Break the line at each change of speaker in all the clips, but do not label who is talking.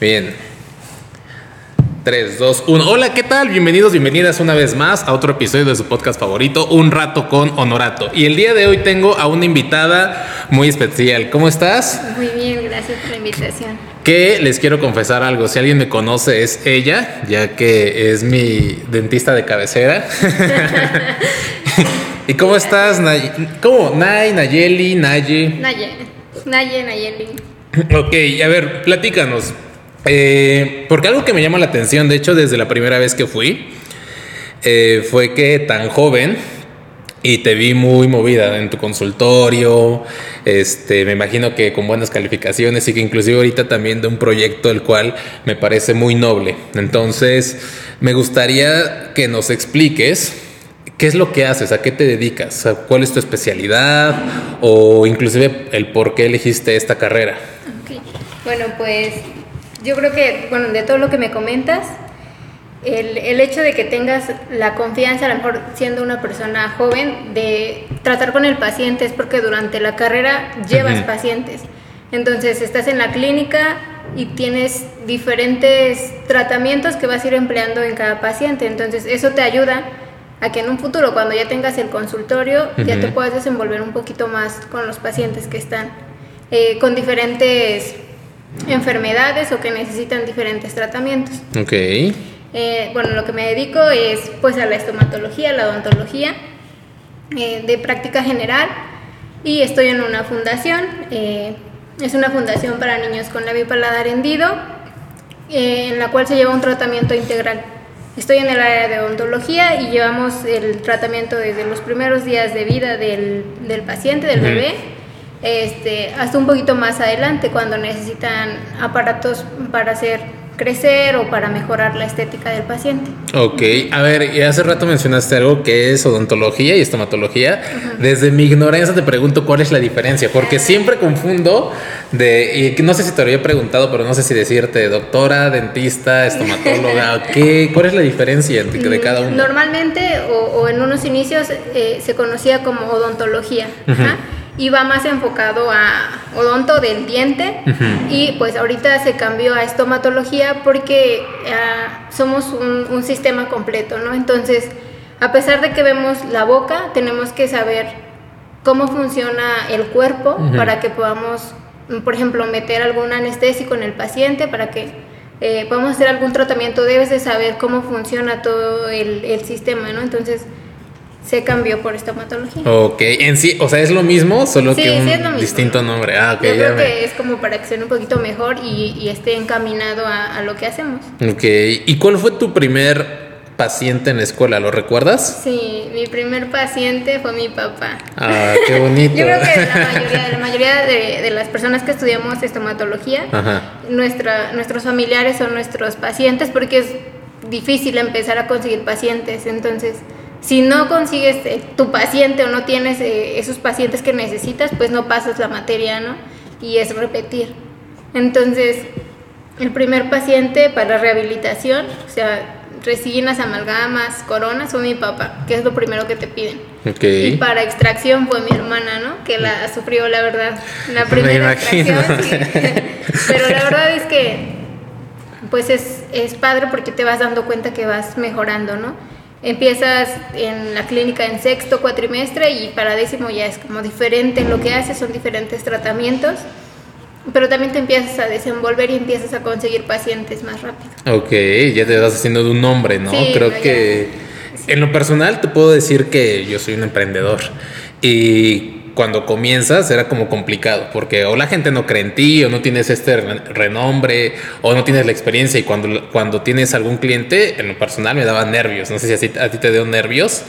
Bien. 3, 2, 1. Hola, ¿qué tal? Bienvenidos, bienvenidas una vez más a otro episodio de su podcast favorito, Un Rato con Honorato. Y el día de hoy tengo a una invitada muy especial. ¿Cómo estás?
Muy bien, gracias por la invitación.
Que les quiero confesar algo. Si alguien me conoce, es ella, ya que es mi dentista de cabecera. ¿Y cómo estás, Nay? ¿Cómo? Nay, Nayeli, Naye.
Naye, Naye, Nayeli.
Ok, a ver, platícanos. Eh, porque algo que me llama la atención, de hecho, desde la primera vez que fui, eh, fue que tan joven y te vi muy movida en tu consultorio, este, me imagino que con buenas calificaciones y que inclusive ahorita también de un proyecto el cual me parece muy noble. Entonces, me gustaría que nos expliques qué es lo que haces, a qué te dedicas, cuál es tu especialidad o inclusive el por qué elegiste esta carrera.
Okay. Bueno, pues yo creo que, bueno, de todo lo que me comentas, el, el, hecho de que tengas la confianza, a lo mejor siendo una persona joven, de tratar con el paciente es porque durante la carrera llevas uh -huh. pacientes. Entonces estás en la clínica y tienes diferentes tratamientos que vas a ir empleando en cada paciente. Entonces eso te ayuda a que en un futuro, cuando ya tengas el consultorio, uh -huh. ya te puedas desenvolver un poquito más con los pacientes que están eh, con diferentes enfermedades o que necesitan diferentes tratamientos.
Ok.
Eh, bueno, lo que me dedico es pues a la estomatología, la odontología eh, de práctica general y estoy en una fundación, eh, es una fundación para niños con labio y paladar hendido en la cual se lleva un tratamiento integral. Estoy en el área de odontología y llevamos el tratamiento desde los primeros días de vida del, del paciente, del uh -huh. bebé, este, hasta un poquito más adelante cuando necesitan aparatos para hacer crecer o para mejorar la estética del paciente.
Ok, a ver, y hace rato mencionaste algo que es odontología y estomatología. Uh -huh. Desde mi ignorancia te pregunto cuál es la diferencia, porque siempre confundo de, y no sé si te lo había preguntado, pero no sé si decirte doctora, dentista, estomatóloga, ¿qué, ¿cuál es la diferencia de, de cada uno?
Normalmente, o, o en unos inicios, eh, se conocía como odontología. Uh -huh y va más enfocado a odonto del diente uh -huh. y pues ahorita se cambió a estomatología porque uh, somos un, un, sistema completo, ¿no? Entonces, a pesar de que vemos la boca, tenemos que saber cómo funciona el cuerpo uh -huh. para que podamos, por ejemplo, meter algún anestésico en el paciente, para que eh, podamos hacer algún tratamiento, debes de saber cómo funciona todo el, el sistema, ¿no? Entonces, se cambió por estomatología.
Ok, en sí, o sea, es lo mismo, solo
sí,
que un
sí es lo mismo.
distinto nombre. Ah, ok,
Yo creo que es como para que sea un poquito mejor y, y esté encaminado a, a, lo que hacemos.
Ok, ¿y cuál fue tu primer paciente en la escuela? ¿Lo recuerdas?
Sí, mi primer paciente fue mi papá.
Ah, qué bonito.
Yo creo que la mayoría, la mayoría de, de, las personas que estudiamos estomatología, nuestra, nuestros familiares son nuestros pacientes porque es difícil empezar a conseguir pacientes, entonces si no consigues eh, tu paciente o no tienes eh, esos pacientes que necesitas, pues no pasas la materia, ¿no? Y es repetir. Entonces, el primer paciente para rehabilitación, o sea, resinas, amalgamas, coronas, fue mi papá, que es lo primero que te piden.
Okay.
Y para extracción fue mi hermana, ¿no? Que la sufrió, la verdad, la primera extracción. Sí. Pero la verdad es que, pues es, es padre porque te vas dando cuenta que vas mejorando, ¿no? Empiezas en la clínica en sexto cuatrimestre y para décimo ya es como diferente lo que haces, son diferentes tratamientos, pero también te empiezas a desenvolver y empiezas a conseguir pacientes más rápido.
Ok, ya te vas haciendo de un nombre, ¿no?
Sí,
Creo
no,
que sí. en lo personal te puedo decir que yo soy un emprendedor y cuando comienzas era como complicado, porque o la gente no cree en ti, o no tienes este renombre, o no tienes la experiencia, y cuando, cuando tienes algún cliente, en lo personal me daba nervios, no sé si a ti, a ti te dio nervios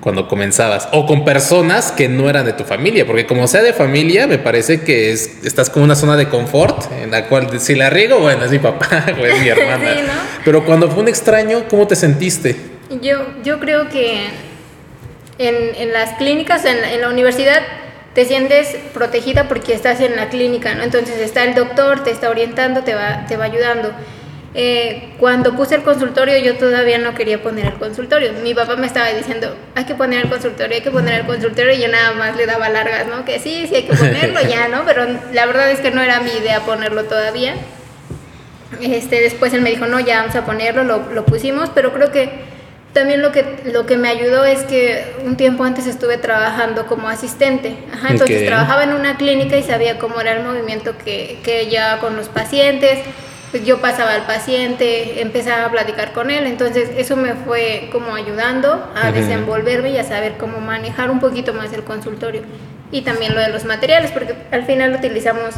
cuando comenzabas, o con personas que no eran de tu familia, porque como sea de familia, me parece que es, estás como una zona de confort, en la cual si la riego, bueno, es mi papá o es mi hermana,
sí, ¿no?
pero cuando fue un extraño, ¿cómo te sentiste?
Yo, yo creo que en, en las clínicas, en, en la universidad, te sientes protegida porque estás en la clínica, ¿no? Entonces está el doctor, te está orientando, te va, te va ayudando. Eh, cuando puse el consultorio yo todavía no quería poner el consultorio. Mi papá me estaba diciendo, hay que poner el consultorio, hay que poner el consultorio y yo nada más le daba largas, ¿no? Que sí, sí hay que ponerlo ya, ¿no? Pero la verdad es que no era mi idea ponerlo todavía. Este, después él me dijo, no, ya vamos a ponerlo, lo, lo pusimos, pero creo que también lo que, lo que me ayudó es que un tiempo antes estuve trabajando como asistente. Ajá, entonces trabajaba en una clínica y sabía cómo era el movimiento que, que llevaba con los pacientes. Pues yo pasaba al paciente, empezaba a platicar con él. Entonces eso me fue como ayudando a desenvolverme y a saber cómo manejar un poquito más el consultorio. Y también lo de los materiales, porque al final utilizamos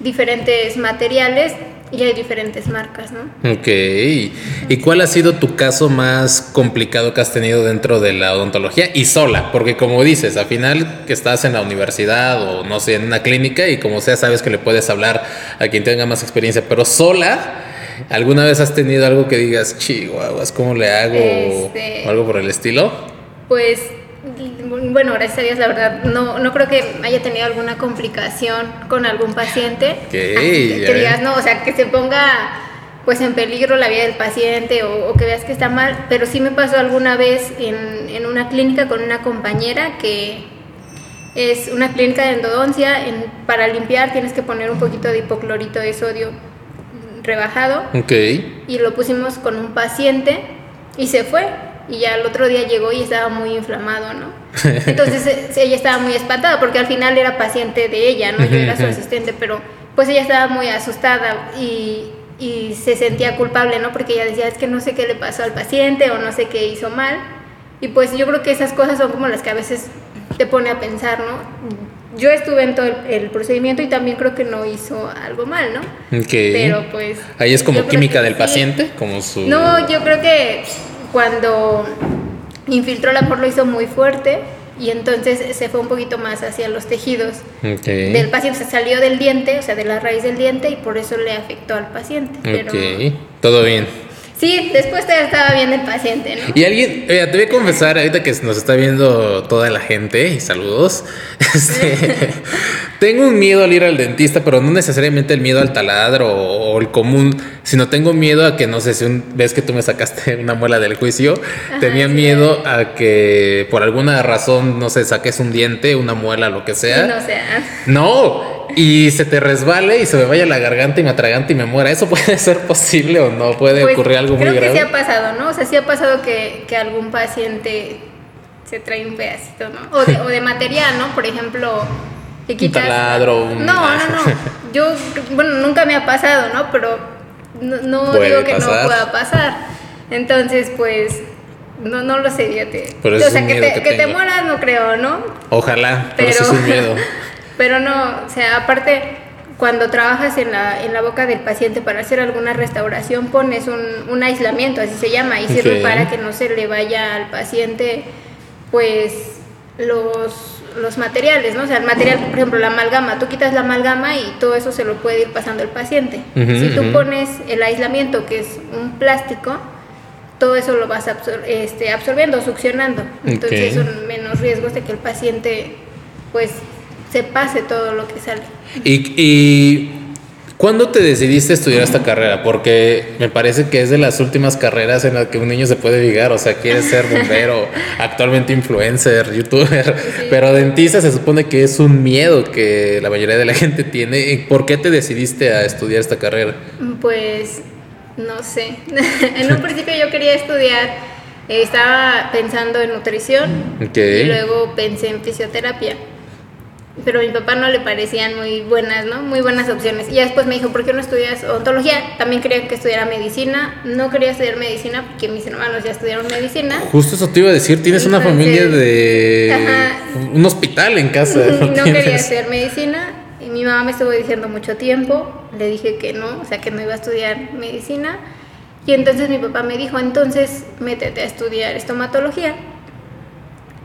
diferentes materiales y hay diferentes marcas, ¿no?
Ok. ¿Y cuál ha sido tu caso más complicado que has tenido dentro de la odontología y sola? Porque como dices, al final que estás en la universidad o no sé, en una clínica y como sea, sabes que le puedes hablar a quien tenga más experiencia, pero sola, ¿alguna vez has tenido algo que digas, chihuahuas, ¿cómo le hago?
Este-
O algo por el estilo.
Pues, bueno, gracias a Dios, la verdad, no, no creo que haya tenido alguna complicación con algún paciente.
Ok,
Así que, digas, no, o sea, que se ponga pues en peligro la vida del paciente o, o que veas que está mal, pero sí me pasó alguna vez en, en una clínica con una compañera que es una clínica de endodoncia, en- para limpiar tienes que poner un poquito de hipoclorito de sodio rebajado
Ok.
y lo pusimos con un paciente y se fue. Y ya el otro día llegó y estaba muy inflamado, ¿no? Entonces eh, ella estaba muy espantada porque al final era paciente de ella, ¿no? Yo era su asistente, pero pues ella estaba muy asustada y, y se sentía culpable, ¿no? Porque ella decía, es que no sé qué le pasó al paciente o no sé qué hizo mal. Y pues yo creo que esas cosas son como las que a veces te pone a pensar, ¿no? Yo estuve en todo el, el procedimiento y también creo que no hizo algo mal, ¿no?
Ok.
Pero pues...
Ahí es como química del
sí.
paciente, como su...
No, yo creo que cuando infiltró la por lo hizo muy fuerte y entonces se fue un poquito más hacia los tejidos del paciente, se salió del diente, o sea, de la raíz del diente y por eso le afectó al paciente. Pero
Ok. Todo bien.
Sí, después ya estaba bien el paciente, ¿no?
Y alguien, te voy a confesar ahorita que nos está viendo toda la gente y saludos. Este, tengo un miedo al ir al dentista, pero no necesariamente el miedo al taladro o, o el común, sino tengo miedo a que, no sé, si un, ves que tú me sacaste una muela del juicio, tenía
sí.
miedo a que por alguna razón, no sé, saques un diente, una muela, lo que sea.
No, sea,
No, y se te resbale y se me vaya la garganta y me atragante y me muera. ¿Eso puede ser posible o no? ¿Puede
pues,
ocurrir algo muy
creo que
grave?
sí ha pasado, ¿no? O sea, sí ha pasado que, que algún paciente se trae un pedacito, ¿no? O de, o de material, ¿no? Por ejemplo, que
Un
quitas...
taladro, un-
No, no, no. Yo, bueno, nunca me ha pasado, ¿no? Pero no, no digo que
pasar.
no pueda pasar. Entonces, pues, no, no lo sé, fíjate.
Pero
o sea,
un
que te,
que
te mueras no creo, ¿no?
Ojalá, pero,
Pero,
eso es un miedo.
pero no, o sea, aparte, cuando trabajas en la, en la boca del paciente para hacer alguna restauración, pones un, un aislamiento, así se llama, y sirve
Ok.
para que no se le vaya al paciente, pues, los, los materiales, ¿no? O sea, el material, por ejemplo, la amalgama, tú quitas la amalgama y todo eso se lo puede ir pasando el paciente. Si tú pones el aislamiento, que es un plástico, todo eso lo vas absor- este, absorbiendo, succionando. Entonces
Ok.
son menos riesgos de que el paciente pues se pase todo lo que sale.
¿Y, y cuándo te decidiste estudiar esta carrera? Porque me parece que es de las últimas carreras en las que un niño se puede ligar. O sea, quieres ser bombero, actualmente influencer, youtuber, pero dentista se supone que es un miedo que la mayoría de la gente tiene. ¿Y ¿Por qué te decidiste a estudiar esta carrera?
Pues no sé. en un principio yo quería estudiar, eh, estaba pensando en nutrición y luego pensé en fisioterapia. Pero a mi papá no le parecían muy buenas, ¿no? Muy buenas opciones. Y ya después me dijo, ¿por qué no estudias odontología? También quería que estudiara medicina. No quería estudiar medicina porque mis hermanos ya estudiaron medicina.
Justo eso te iba a decir, tienes una familia de
ajá.
un hospital en casa.
no quería
tienes?
estudiar medicina y mi mamá me estuvo diciendo mucho tiempo, le dije que no, o sea que no iba a estudiar medicina y entonces mi papá me dijo, entonces métete a estudiar estomatología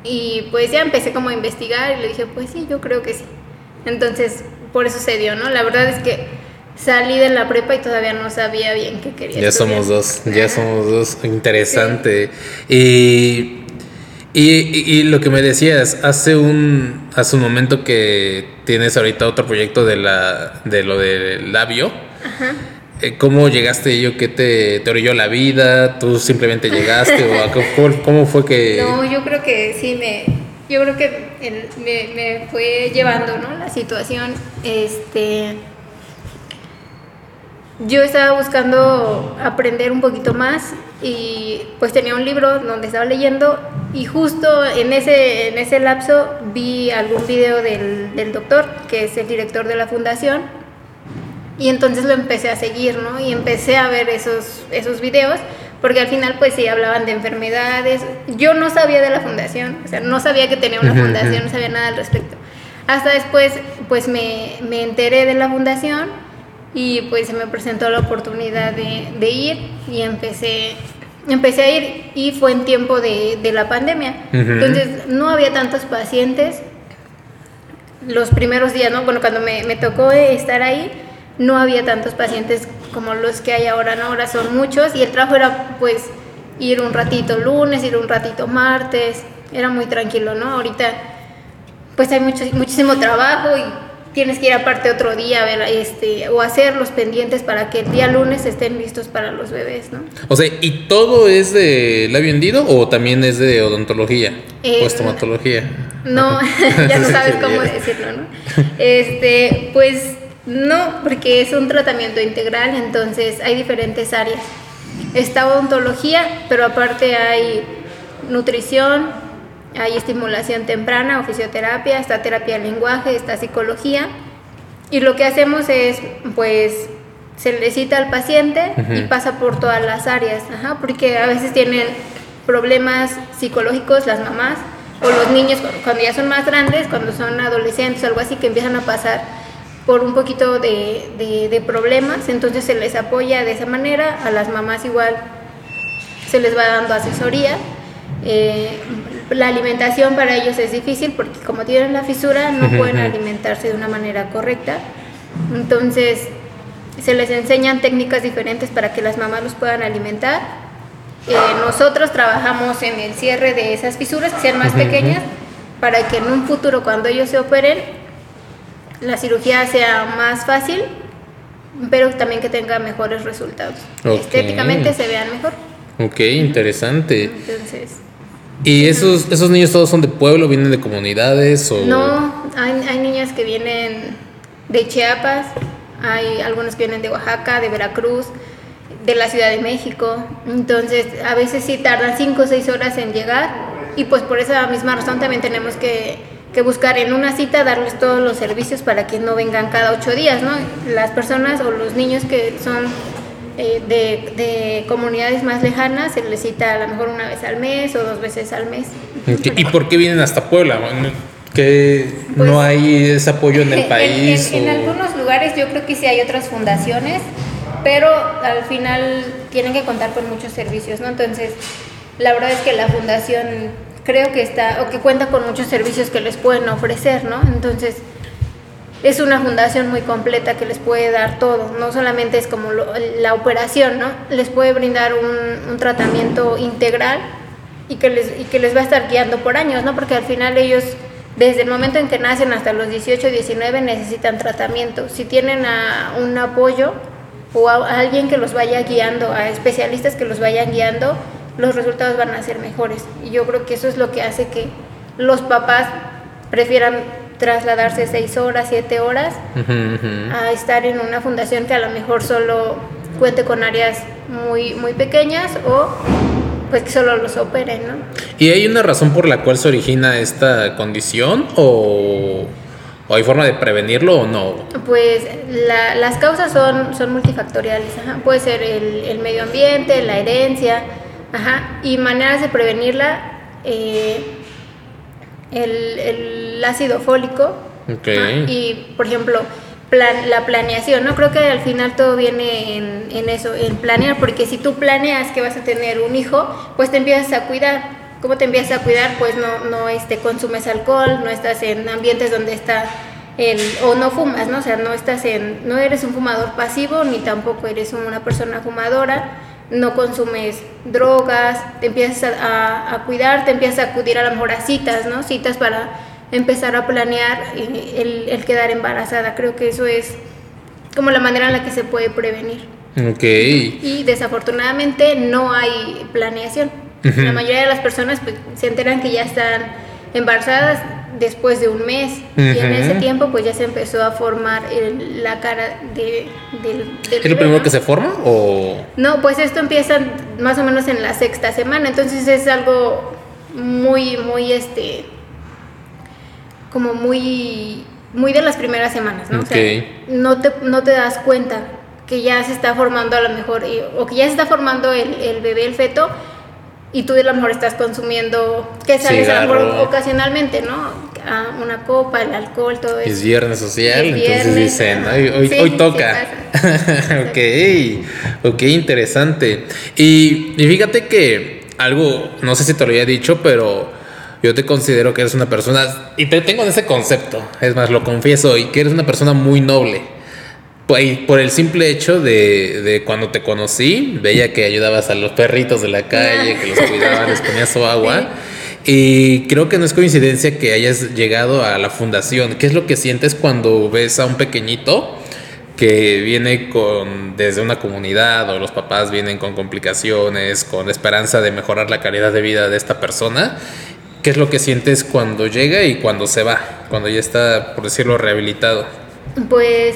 y pues ya empecé como a investigar y le dije, pues sí, yo creo que sí. Entonces por eso se dio, ¿no? La verdad es que salí de la prepa y todavía no sabía bien qué quería.
Ya
estudiar.
somos dos, ya
Ajá.
somos dos. Interesante. Y, y, y lo que me decías, hace un, hace un momento que tienes ahorita otro proyecto de, la, de lo del labio. Eh, ¿Cómo llegaste ello? ¿Qué te, te orilló la vida? ¿Tú simplemente llegaste? ¿O cómo, cómo fue que...?
No, yo creo que sí me, yo creo que me, me fue llevando, ¿no? La situación, este, yo estaba buscando aprender un poquito más y pues tenía un libro donde estaba leyendo y justo en ese, en ese lapso vi algún video del, del doctor, que es el director de la fundación, y entonces lo empecé a seguir, ¿no? Y empecé a ver esos, esos videos, porque al final pues sí hablaban de enfermedades. Yo no sabía de la fundación, o sea, no sabía que tenía una fundación, no sabía nada al respecto. Hasta después pues me, me enteré de la fundación y pues se me presentó la oportunidad de, ir y empecé empecé a ir y fue en tiempo de, la pandemia. Entonces no había tantos pacientes los primeros días, ¿no? Bueno, cuando me, me, tocó estar ahí, no había tantos pacientes como los que hay ahora, ¿no? Ahora son muchos y el trabajo era pues ir un ratito lunes, ir un ratito martes, era muy tranquilo, ¿no? Ahorita pues hay mucho, muchísimo trabajo y tienes que ir aparte otro día ver, este, o hacer los pendientes para que el día lunes estén listos para los bebés, ¿no?
O sea, ¿y todo es de labio hendido o también es de odontología o estomatología?
No, ya no sabes cómo decirlo, ¿no? Este, pues no, porque es un tratamiento integral, entonces hay diferentes áreas. Está odontología, pero aparte hay nutrición, hay estimulación temprana o fisioterapia, está terapia del lenguaje, está psicología. Y lo que hacemos es, pues, se le cita al paciente y pasa por todas las áreas, porque a veces tienen problemas psicológicos las mamás o los niños cuando ya son más grandes, cuando son adolescentes o algo así, que empiezan a pasar por un poquito de, de problemas, entonces se les apoya de esa manera, a las mamás igual se les va dando asesoría eh, la alimentación para ellos es difícil porque como tienen la fisura no pueden alimentarse de una manera correcta. Entonces se les enseñan técnicas diferentes para que las mamás los puedan alimentar. Eh, nosotros trabajamos en el cierre de esas fisuras que sean más pequeñas para que en un futuro cuando ellos se operen la cirugía sea más fácil, pero también que tenga mejores resultados. Estéticamente se vean mejor.
Ok, interesante. Entonces, ¿Y esos, esos niños todos son de pueblo, vienen de comunidades? O...
No, hay, hay niñas que vienen de Chiapas, hay algunos que vienen de Oaxaca, de Veracruz, de la Ciudad de México. Entonces, a veces sí tardan 5 o 6 horas en llegar y pues por esa misma razón también tenemos que, que, buscar en una cita darles todos los servicios para que no vengan cada 8 días, ¿no? Las personas o los niños que son eh, de, de, comunidades más lejanas se les cita a lo mejor una vez al mes o dos veces al mes.
¿Y por qué vienen hasta Puebla? ¿Que no pues, hay ese apoyo en el país?
En, algunos lugares yo creo que sí hay otras fundaciones, pero al final tienen que contar con muchos servicios, ¿no? Entonces, la verdad es que la fundación creo que está, o que cuenta con muchos servicios que les pueden ofrecer, ¿no? Entonces, es una fundación muy completa que les puede dar todo, no solamente es como la operación, ¿no? Les puede brindar un, tratamiento integral y que, les, y que les va a estar guiando por años, ¿no? Porque al final ellos, desde el momento en que nacen hasta los 18, 19, necesitan tratamiento. Si tienen a un apoyo o a alguien que los vaya guiando, a especialistas que los vayan guiando, los resultados van a ser mejores. Y yo creo que eso es lo que hace que los papás prefieran trasladarse seis horas, siete horas, a estar en una fundación que a lo mejor solo cuente con áreas muy, muy pequeñas o pues que solo los operen, ¿no?
¿Y hay una razón por la cual se origina esta condición o, hay forma de prevenirlo o no?
Pues las causas son, son multifactoriales, puede ser el, medio ambiente, la herencia, ajá, y maneras de prevenirla. Eh, el, ácido fólico y, por ejemplo, la planeación, ¿no? Creo que al final todo viene en, eso, en planear, porque si tú planeas que vas a tener un hijo, pues te empiezas a cuidar. ¿Cómo te empiezas a cuidar? Pues no, no este, consumes alcohol, no estás en ambientes donde está el, o no fumas, ¿no? O sea, no estás en, no eres un fumador pasivo, ni tampoco eres una persona fumadora no consumes drogas, te empiezas a, cuidar, te empiezas a acudir a lo mejor a citas, ¿no? Citas para empezar a planear el, el, quedar embarazada. Creo que eso es como la manera en la que se puede prevenir.
Ok.
Y desafortunadamente no hay planeación. La mayoría de las personas pues, se enteran que ya están embarazadas después de un mes y en ese tiempo pues ya se empezó a formar el- la cara de, del, del
¿Es lo primero
¿no?
que se forma o...?
No, pues esto empieza más o menos en la sexta semana, entonces es algo muy, muy, este, como muy, muy de las primeras semanas, ¿no? O sea, no te, no te das cuenta que ya se está formando a lo mejor, y- o que ya se está formando el, el bebé, el feto, y tú a lo mejor estás consumiendo, que sales a lo mejor
Cigarro.
ocasionalmente, ¿no? Ah, una copa, el alcohol, todo eso.
Es viernes social,
Es
entonces dicen, hoy, hoy,
Sí,
hoy toca. ok, ok, interesante. Y, y fíjate que algo, no sé si te lo había dicho, pero yo te considero que eres una persona, y te tengo en ese concepto, es más, lo confieso, y que eres una persona muy noble. Por, el simple hecho de, de cuando te conocí, veía que ayudabas a los perritos de la calle, que los cuidabas, les ponías su agua. Y creo que no es coincidencia que hayas llegado a la fundación. ¿Qué es lo que sientes cuando ves a un pequeñito que viene con desde una comunidad o los papás vienen con complicaciones, con la esperanza de mejorar la calidad de vida de esta persona? ¿Qué es lo que sientes cuando llega y cuando se va? Cuando ya está, por decirlo, rehabilitado.
Pues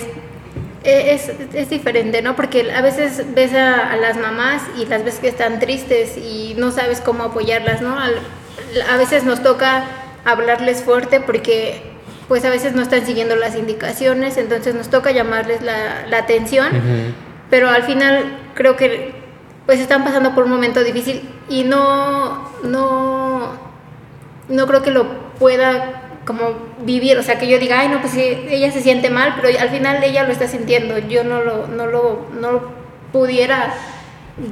eh, es, es diferente, ¿no? Porque a veces ves a, las mamás y las ves que están tristes y no sabes cómo apoyarlas, ¿no? A veces nos toca hablarles fuerte porque pues a veces no están siguiendo las indicaciones, entonces nos toca llamarles la, la atención, pero al final creo que pues están pasando por un momento difícil y no, no, no creo que lo pueda como vivir, o sea, que yo diga, ay, no, pues ella se siente mal, pero al final ella lo está sintiendo, yo no lo, no lo, no lo pudiera,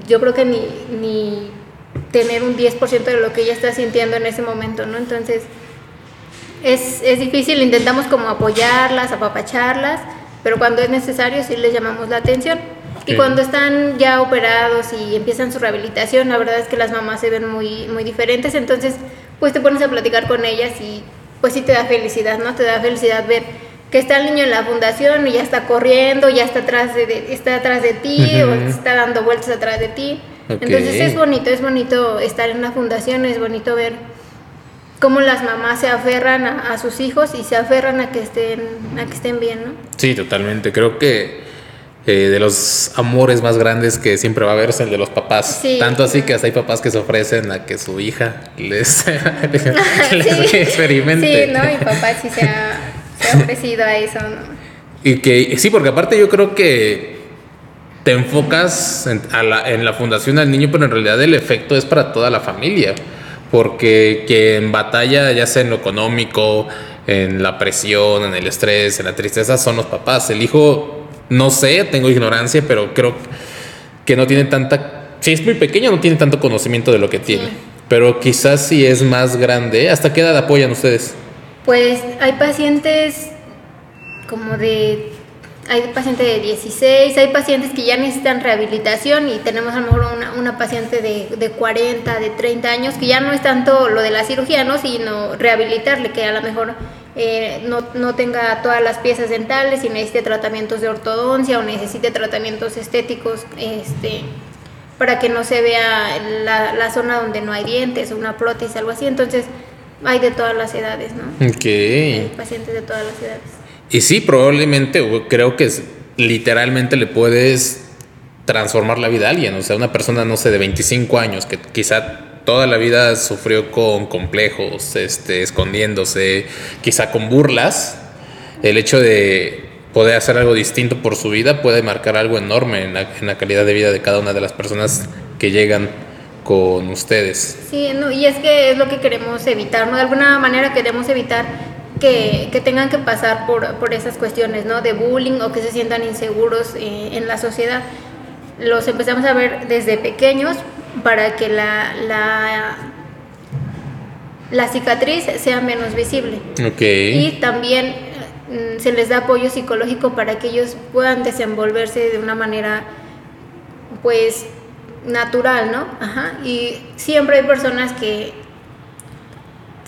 yo creo que ni, ni tener un 10% de lo que ella está sintiendo en ese momento, ¿no? Entonces, es, es difícil, intentamos como apoyarlas, apapacharlas, pero cuando es necesario sí les llamamos la atención. Y
Ok.
cuando están ya operados y empiezan su rehabilitación, la verdad es que las mamás se ven muy, muy diferentes, entonces pues te pones a platicar con ellas y pues sí te da felicidad, ¿no? Te da felicidad ver que está el niño en la fundación y ya está corriendo, ya está atrás de, de- está atrás de ti o
Ujú.
está dando vueltas atrás de ti. Entonces es bonito, es bonito estar en una fundación, es bonito ver cómo las mamás se aferran a, a sus hijos y se aferran a que estén, a que estén bien, ¿no?
Sí, totalmente. Creo que eh, de los amores más grandes que siempre va a haber es el de los papás.
Sí.
Tanto así que hasta hay papás que se ofrecen a que su hija les, les
Sí.
experimente.
Sí, ¿no? Mi papá sí se ha, se ha ofrecido a eso, ¿no?
Y que sí, porque aparte yo creo que te enfocas en, a la, en la fundación al niño, pero en realidad el efecto es para toda la familia. Porque quien batalla, ya sea en lo económico, en la presión, en el estrés, en la tristeza, son los papás. El hijo, no sé, tengo ignorancia, pero creo que no tiene tanta. Si es muy pequeño, no tiene tanto conocimiento de lo que tiene. Pero quizás si es más grande, ¿hasta qué edad apoyan ustedes?
Pues hay pacientes como de, hay pacientes de 16, hay pacientes que ya necesitan rehabilitación y tenemos a lo mejor una, una paciente de, de 40, de 30 años, que ya no es tanto lo de la cirugía, ¿no? sino rehabilitarle, que a lo mejor eh, no, no tenga todas las piezas dentales y necesite tratamientos de ortodoncia o necesite tratamientos estéticos, este para que no se vea la, la zona donde no hay dientes una prótesis, algo así. Entonces, hay de todas las edades, ¿no?
Ok.
Hay pacientes de todas las edades.
Y sí, probablemente, creo que literalmente le puedes transformar la vida a alguien. O sea, una persona, no sé, de 25 años que quizá toda la vida sufrió con complejos, este, escondiéndose, quizá con burlas. El hecho de poder hacer algo distinto por su vida puede marcar algo enorme en la, en la calidad de vida de cada una de las personas que llegan con ustedes.
Sí, no, y es que es lo que queremos evitar, ¿no? De alguna manera queremos evitar que, que tengan que pasar por, por esas cuestiones, ¿no? De bullying o que se sientan inseguros eh, en la sociedad. Los empezamos a ver desde pequeños para que la, la, la cicatriz sea menos visible.
Ok.
Y también mm, se les da apoyo psicológico para que ellos puedan desenvolverse de una manera, pues, natural, ¿no? Ajá. Y siempre hay personas que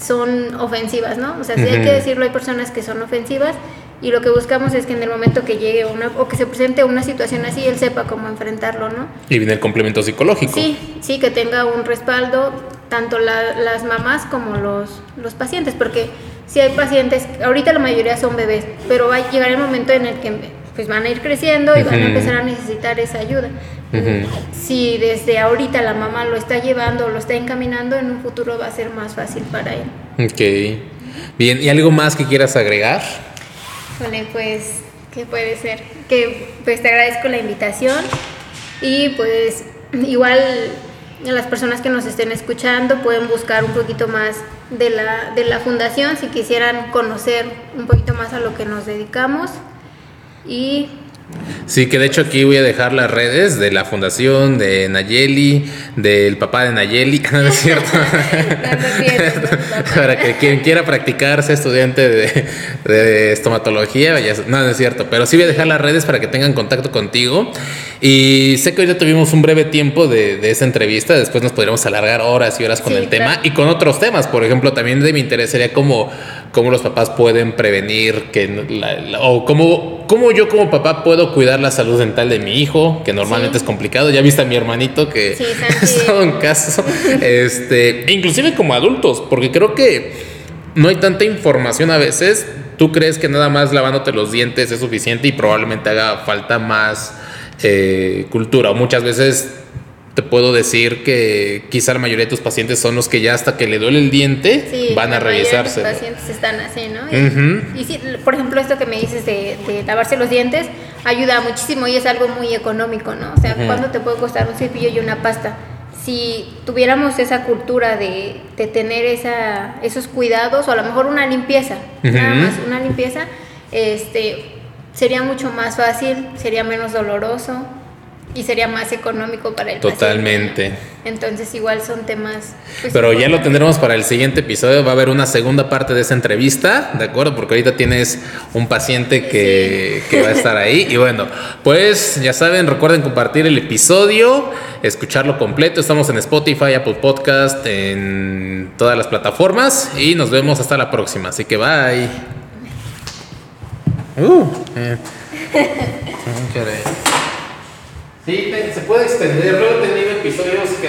son ofensivas, ¿no? O sea, sí hay que decirlo, hay personas que son ofensivas y lo que buscamos es que en el momento que llegue una, o que se presente una situación así, él sepa cómo enfrentarlo, ¿no?
Y viene el complemento psicológico.
Sí, sí, que tenga un respaldo tanto la- las mamás como los, los pacientes, porque si hay pacientes, ahorita la mayoría son bebés, pero va a llegar el momento en el que pues van a ir creciendo y van a empezar a necesitar esa ayuda. Si desde ahorita la mamá lo está llevando lo está encaminando, en un futuro va a ser más fácil para él.
Ok. Bien, ¿y algo más que quieras agregar?
Vale, pues, ¿qué puede ser? Que pues te agradezco la invitación y pues igual a las personas que nos estén escuchando pueden buscar un poquito más de la, de la fundación si quisieran conocer un poquito más a lo que nos dedicamos y
Sí, que de hecho aquí voy a dejar las redes de la fundación, de Nayeli, del papá de Nayeli, no es cierto. Para que quien quiera practicar, sea estudiante de, de estomatología, vaya, no, no es cierto, pero sí voy a dejar las redes para que tengan contacto contigo. Y sé que hoy ya tuvimos un breve tiempo de, de esa entrevista, después nos podríamos alargar horas y horas con
Sí,
el tema y con otros temas. Por ejemplo, también de mi interés sería cómo, cómo los papás pueden prevenir que la- la- o cómo, cómo yo como papá puedo cuidar la salud dental de mi hijo, que normalmente
Sí.
es complicado. Ya viste a mi hermanito que
Sí, Santi.
es todo un caso. Este, inclusive como adultos, porque creo que no hay tanta información a veces. Tú crees que nada más lavándote los dientes es suficiente y probablemente haga falta más eh, cultura. O muchas veces te puedo decir que quizá la mayoría de tus pacientes son los que ya hasta que le duele el diente
sí,
van a revisarse.
Los pacientes están así, ¿no? Y, y sí, por ejemplo, esto que me dices de, de lavarse los dientes ayuda muchísimo y es algo muy económico, ¿no? O sea,
Ujú.
¿cuánto te puede costar un cepillo y una pasta? Si tuviéramos esa cultura de, de tener esa, esos cuidados o a lo mejor una limpieza, nada más una limpieza, este, sería mucho más fácil, sería menos doloroso y sería más económico para el.
Totalmente.
Entonces igual son temas... pues,
Pero ya lo tendremos para el siguiente episodio. Va a haber una segunda parte de esa entrevista, ¿de acuerdo? Porque ahorita tienes un paciente que, que va a estar ahí. Y bueno, pues ya saben, recuerden compartir el episodio, escucharlo completo. Estamos en Spotify, Apple Podcast, en todas las plataformas. Y nos vemos hasta la próxima. Así que bye. Uh, eh. Sí, se puede extender. Luego he tenido episodios que